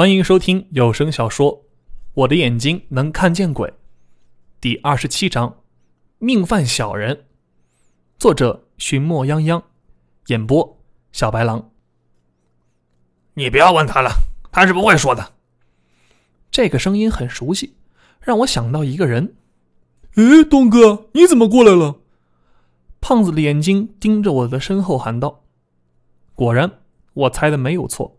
欢迎收听有声小说《我的眼睛能看见鬼》第二十七章《命犯小人》，作者寻墨泱泱，演播小白狼。你不要问他了，他是不会说的。这个声音很熟悉，让我想到一个人。诶，东哥，你怎么过来了？胖子的眼睛盯着我的身后喊道。果然，我猜的没有错。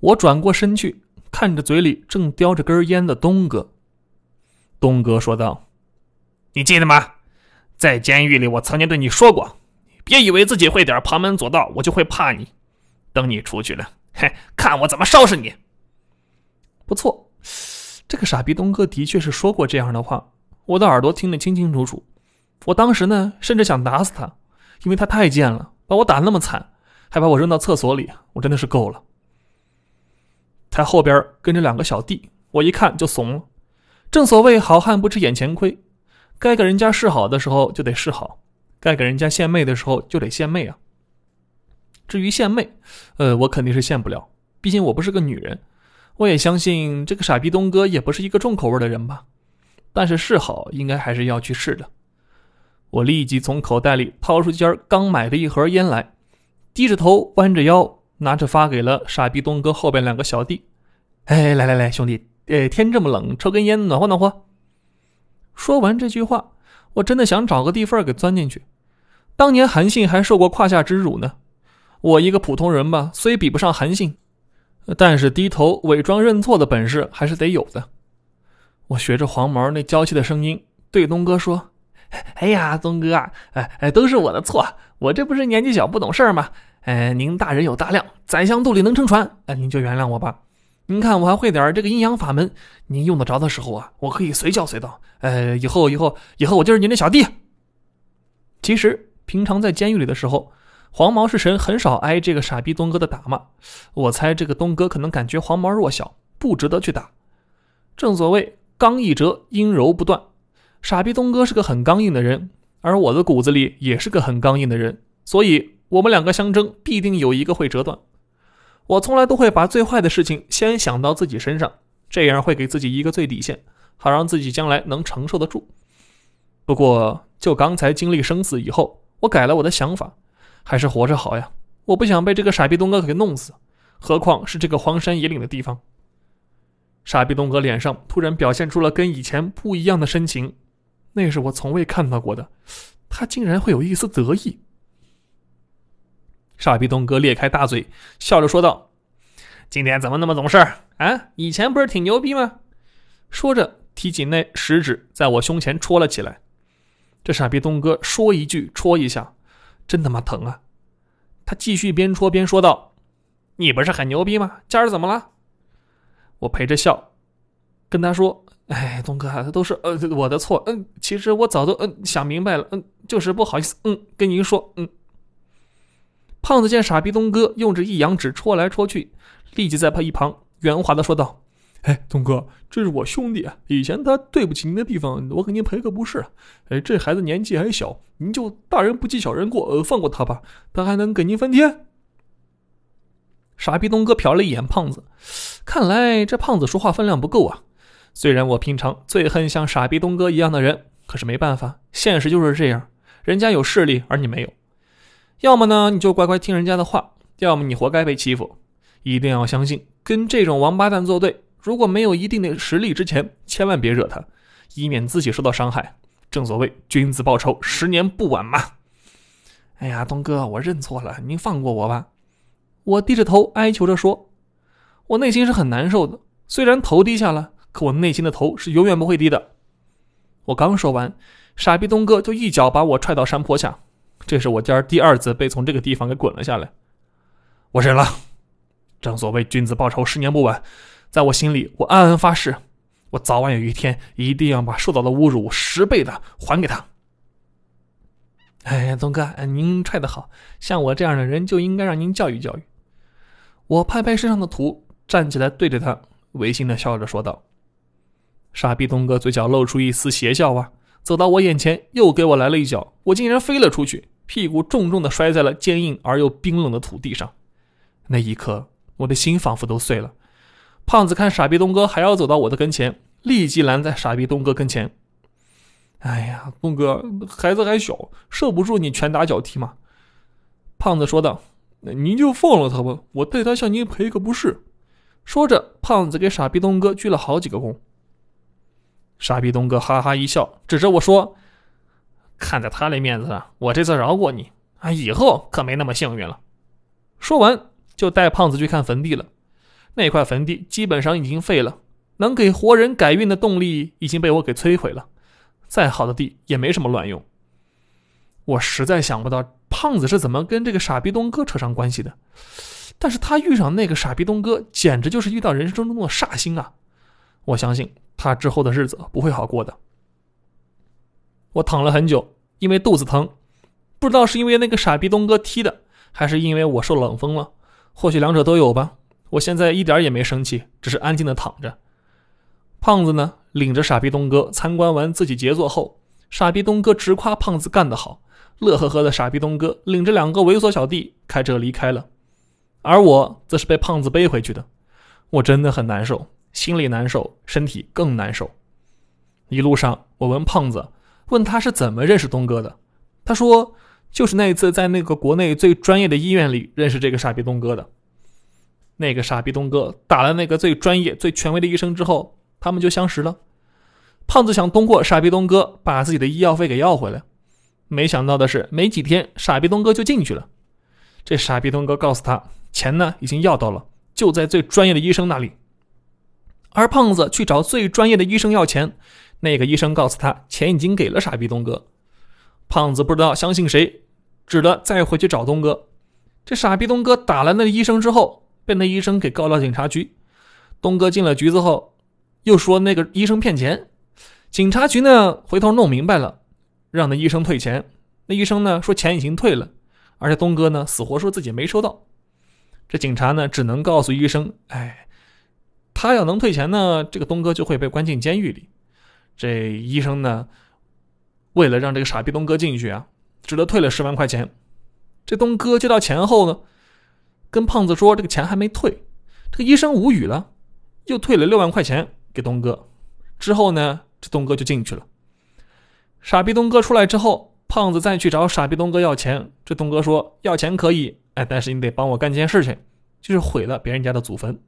我转过身去，看着嘴里正叼着根烟的东哥。东哥说道：“你记得吗？在监狱里，我曾经对你说过，别以为自己会点旁门左道，我就会怕你。等你出去了，嘿，看我怎么收拾你！”不错，这个傻逼东哥的确是说过这样的话，我的耳朵听得清清楚楚。我当时呢，甚至想打死他，因为他太贱了，把我打那么惨，还把我扔到厕所里，我真的是够了。他后边跟着两个小弟，我一看就怂了。正所谓好汉不吃眼前亏，该给人家示好的时候就得示好，该给人家献媚的时候就得献媚啊。至于献媚，呃，我肯定是献不了，毕竟我不是个女人。我也相信这个傻逼东哥也不是一个重口味的人吧。但是示好应该还是要去试的。我立即从口袋里掏出今儿刚买的一盒烟来，低着头，弯着腰。拿着发给了傻逼东哥后边两个小弟，哎，来来来，兄弟，呃，天这么冷，抽根烟暖和暖和。说完这句话，我真的想找个地缝给钻进去。当年韩信还受过胯下之辱呢，我一个普通人吧，虽比不上韩信，但是低头伪装认错的本事还是得有的。我学着黄毛那娇气的声音对东哥说：“哎呀，东哥啊，哎哎，都是我的错，我这不是年纪小不懂事吗？”哎，您大人有大量，宰相肚里能撑船，哎，您就原谅我吧。您看我还会点这个阴阳法门，您用得着的时候啊，我可以随叫随到。呃，以后以后以后我就是您的小弟。其实平常在监狱里的时候，黄毛是神很少挨这个傻逼东哥的打骂。我猜这个东哥可能感觉黄毛弱小，不值得去打。正所谓刚一折，阴柔不断。傻逼东哥是个很刚硬的人，而我的骨子里也是个很刚硬的人，所以。我们两个相争，必定有一个会折断。我从来都会把最坏的事情先想到自己身上，这样会给自己一个最底线，好让自己将来能承受得住。不过，就刚才经历生死以后，我改了我的想法，还是活着好呀！我不想被这个傻逼东哥给弄死，何况是这个荒山野岭的地方。傻逼东哥脸上突然表现出了跟以前不一样的深情，那是我从未看到过的，他竟然会有一丝得意。傻逼东哥裂开大嘴，笑着说道：“今天怎么那么懂事啊？以前不是挺牛逼吗？”说着，提起那食指在我胸前戳了起来。这傻逼东哥说一句戳一下，真他妈疼啊！他继续边戳边说道：“你不是很牛逼吗？今儿怎么了？”我陪着笑，跟他说：“哎，东哥，这都是呃我的错。嗯，其实我早都嗯想明白了。嗯，就是不好意思。嗯，跟您说，嗯。”胖子见傻逼东哥用着一阳指戳来戳去，立即在他一旁圆滑的说道：“哎，东哥，这是我兄弟，以前他对不起您的地方，我给您赔个不是。哎，这孩子年纪还小，您就大人不计小人过，呃，放过他吧，他还能给您翻天。”傻逼东哥瞟了一眼胖子，看来这胖子说话分量不够啊。虽然我平常最恨像傻逼东哥一样的人，可是没办法，现实就是这样，人家有势力，而你没有。要么呢，你就乖乖听人家的话；要么你活该被欺负。一定要相信，跟这种王八蛋作对，如果没有一定的实力之前，千万别惹他，以免自己受到伤害。正所谓君子报仇，十年不晚嘛。哎呀，东哥，我认错了，您放过我吧。我低着头哀求着说，我内心是很难受的。虽然头低下了，可我内心的头是永远不会低的。我刚说完，傻逼东哥就一脚把我踹到山坡下。这是我今儿第二次被从这个地方给滚了下来，我忍了。正所谓君子报仇，十年不晚。在我心里，我暗暗发誓，我早晚有一天一定要把受到的侮辱十倍的还给他。哎呀，东哥，您踹得好，像我这样的人就应该让您教育教育。我拍拍身上的土，站起来对着他违心的笑着说道：“傻逼东哥，嘴角露出一丝邪笑啊。”走到我眼前，又给我来了一脚，我竟然飞了出去，屁股重重的摔在了坚硬而又冰冷的土地上。那一刻，我的心仿佛都碎了。胖子看傻逼东哥还要走到我的跟前，立即拦在傻逼东哥跟前。哎呀，东哥，孩子还小，受不住你拳打脚踢嘛。胖子说道：“您就放了他吧，我代他向您赔个不是。”说着，胖子给傻逼东哥鞠了好几个躬。傻逼东哥哈哈一笑，指着我说：“看在他的面子上，我这次饶过你，啊，以后可没那么幸运了。”说完，就带胖子去看坟地了。那块坟地基本上已经废了，能给活人改运的动力已经被我给摧毁了。再好的地也没什么卵用。我实在想不到胖子是怎么跟这个傻逼东哥扯上关系的，但是他遇上那个傻逼东哥，简直就是遇到人生中的煞星啊！我相信他之后的日子不会好过的。我躺了很久，因为肚子疼，不知道是因为那个傻逼东哥踢的，还是因为我受冷风了，或许两者都有吧。我现在一点也没生气，只是安静的躺着。胖子呢，领着傻逼东哥参观完自己杰作后，傻逼东哥直夸胖子干得好，乐呵呵的傻逼东哥领着两个猥琐小弟开车离开了，而我则是被胖子背回去的。我真的很难受，心里难受，身体更难受。一路上，我问胖子，问他是怎么认识东哥的，他说就是那一次在那个国内最专业的医院里认识这个傻逼东哥的。那个傻逼东哥打了那个最专业、最权威的医生之后，他们就相识了。胖子想通过傻逼东哥把自己的医药费给要回来，没想到的是，没几天傻逼东哥就进去了。这傻逼东哥告诉他，钱呢已经要到了，就在最专业的医生那里。而胖子去找最专业的医生要钱，那个医生告诉他，钱已经给了傻逼东哥。胖子不知道相信谁，只得再回去找东哥。这傻逼东哥打了那个医生之后。被那医生给告到警察局，东哥进了局子后，又说那个医生骗钱，警察局呢回头弄明白了，让那医生退钱。那医生呢说钱已经退了，而且东哥呢死活说自己没收到。这警察呢只能告诉医生，哎，他要能退钱呢，这个东哥就会被关进监狱里。这医生呢，为了让这个傻逼东哥进去啊，只得退了十万块钱。这东哥接到钱后呢？跟胖子说这个钱还没退，这个医生无语了，又退了六万块钱给东哥。之后呢，这东哥就进去了。傻逼东哥出来之后，胖子再去找傻逼东哥要钱。这东哥说要钱可以，哎，但是你得帮我干件事情，就是毁了别人家的祖坟。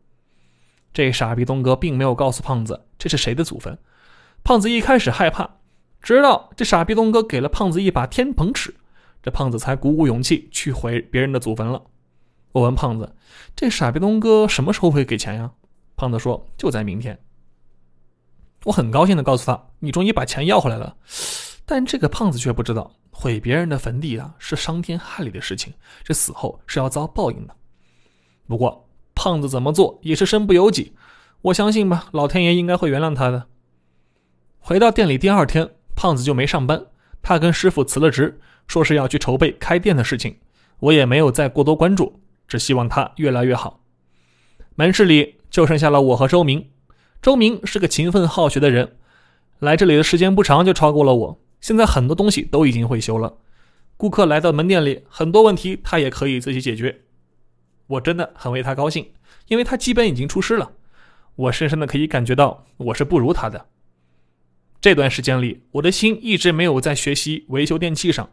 这傻逼东哥并没有告诉胖子这是谁的祖坟。胖子一开始害怕，直到这傻逼东哥给了胖子一把天蓬尺，这胖子才鼓鼓勇气去毁别人的祖坟了。我问胖子：“这傻逼东哥什么时候会给钱呀？”胖子说：“就在明天。”我很高兴的告诉他：“你终于把钱要回来了。”但这个胖子却不知道，毁别人的坟地啊是伤天害理的事情，这死后是要遭报应的。不过胖子怎么做也是身不由己，我相信吧，老天爷应该会原谅他的。回到店里第二天，胖子就没上班，他跟师傅辞了职，说是要去筹备开店的事情。我也没有再过多关注。只希望他越来越好。门市里就剩下了我和周明。周明是个勤奋好学的人，来这里的时间不长就超过了我。现在很多东西都已经会修了，顾客来到门店里，很多问题他也可以自己解决。我真的很为他高兴，因为他基本已经出师了。我深深的可以感觉到我是不如他的。这段时间里，我的心一直没有在学习维修电器上。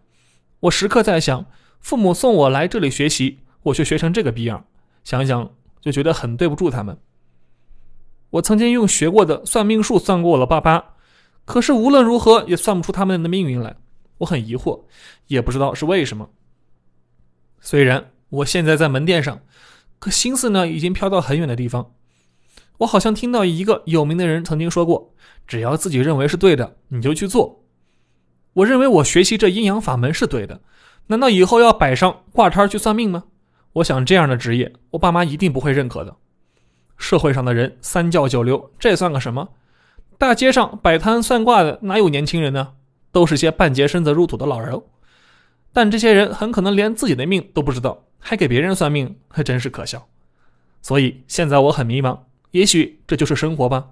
我时刻在想，父母送我来这里学习。我却学成这个逼样，想想就觉得很对不住他们。我曾经用学过的算命术算过我的爸爸，可是无论如何也算不出他们的命运来。我很疑惑，也不知道是为什么。虽然我现在在门店上，可心思呢已经飘到很远的地方。我好像听到一个有名的人曾经说过：“只要自己认为是对的，你就去做。”我认为我学习这阴阳法门是对的，难道以后要摆上挂摊去算命吗？我想这样的职业，我爸妈一定不会认可的。社会上的人三教九流，这算个什么？大街上摆摊算卦的哪有年轻人呢？都是些半截身子入土的老人。但这些人很可能连自己的命都不知道，还给别人算命，还真是可笑。所以现在我很迷茫，也许这就是生活吧，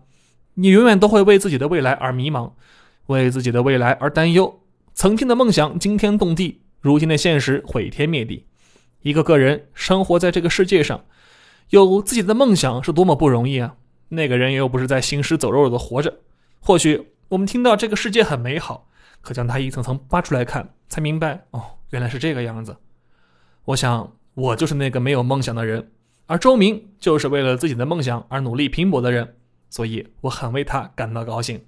你永远都会为自己的未来而迷茫，为自己的未来而担忧。曾经的梦想惊天动地，如今的现实毁天灭地。一个个人生活在这个世界上，有自己的梦想是多么不容易啊，那个人又不是在行尸走肉的活着。或许我们听到这个世界很美好，可将它一层层扒出来看，才明白，哦，原来是这个样子。我想我就是那个没有梦想的人。而周明就是为了自己的梦想而努力拼搏的人所以我很为他感到高兴。